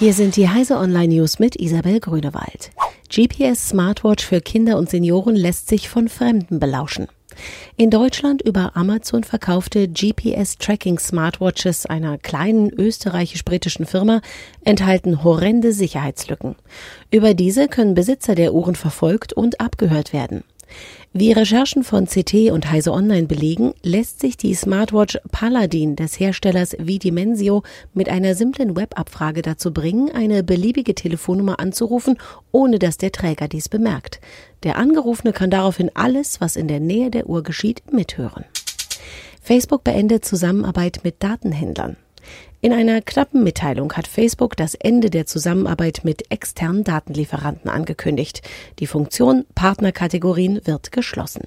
Hier sind die Heise Online News mit Isabel Grünewald. GPS Smartwatch für Kinder und Senioren lässt sich von Fremden belauschen. In Deutschland über Amazon verkaufte GPS Tracking Smartwatches einer kleinen österreichisch-britischen Firma enthalten horrende Sicherheitslücken. Über diese können Besitzer der Uhren verfolgt und abgehört werden. Wie Recherchen von CT und Heise Online belegen, lässt sich die Smartwatch Paladin des Herstellers Vidimensio mit einer simplen Webabfrage dazu bringen, eine beliebige Telefonnummer anzurufen, ohne dass der Träger dies bemerkt. Der Angerufene kann daraufhin alles, was in der Nähe der Uhr geschieht, mithören. Facebook beendet Zusammenarbeit mit Datenhändlern. In einer knappen Mitteilung hat Facebook das Ende der Zusammenarbeit mit externen Datenlieferanten angekündigt. Die Funktion Partnerkategorien wird geschlossen.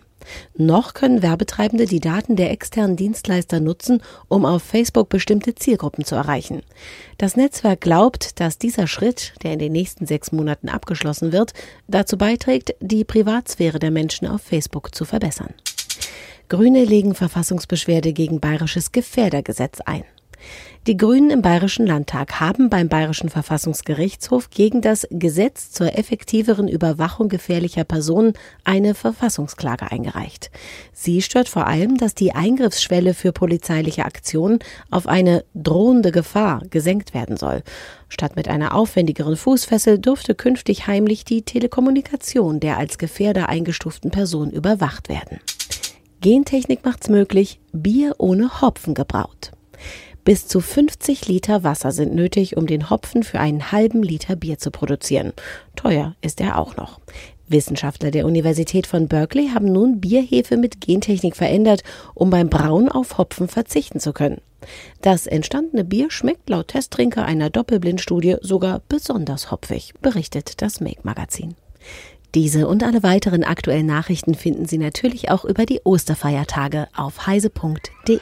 Noch können Werbetreibende die Daten der externen Dienstleister nutzen, um auf Facebook bestimmte Zielgruppen zu erreichen. Das Netzwerk glaubt, dass dieser Schritt, der in den nächsten sechs Monaten abgeschlossen wird, dazu beiträgt, die Privatsphäre der Menschen auf Facebook zu verbessern. Grüne legen Verfassungsbeschwerde gegen bayerisches Gefährdergesetz ein. Die Grünen im Bayerischen Landtag haben beim Bayerischen Verfassungsgerichtshof gegen das Gesetz zur effektiveren Überwachung gefährlicher Personen eine Verfassungsklage eingereicht. Sie stört vor allem, dass die Eingriffsschwelle für polizeiliche Aktionen auf eine drohende Gefahr gesenkt werden soll. Statt mit einer aufwendigeren Fußfessel dürfte künftig heimlich die Telekommunikation der als Gefährder eingestuften Person überwacht werden. Gentechnik macht's möglich, Bier ohne Hopfen gebraut. Bis zu 50 Liter Wasser sind nötig, um den Hopfen für einen halben Liter Bier zu produzieren. Teuer ist er auch noch. Wissenschaftler der Universität von Berkeley haben nun Bierhefe mit Gentechnik verändert, um beim Brauen auf Hopfen verzichten zu können. Das entstandene Bier schmeckt laut Testtrinker einer Doppelblindstudie sogar besonders hopfig, berichtet das Make Magazin. Diese und alle weiteren aktuellen Nachrichten finden Sie natürlich auch über die Osterfeiertage auf heise.de.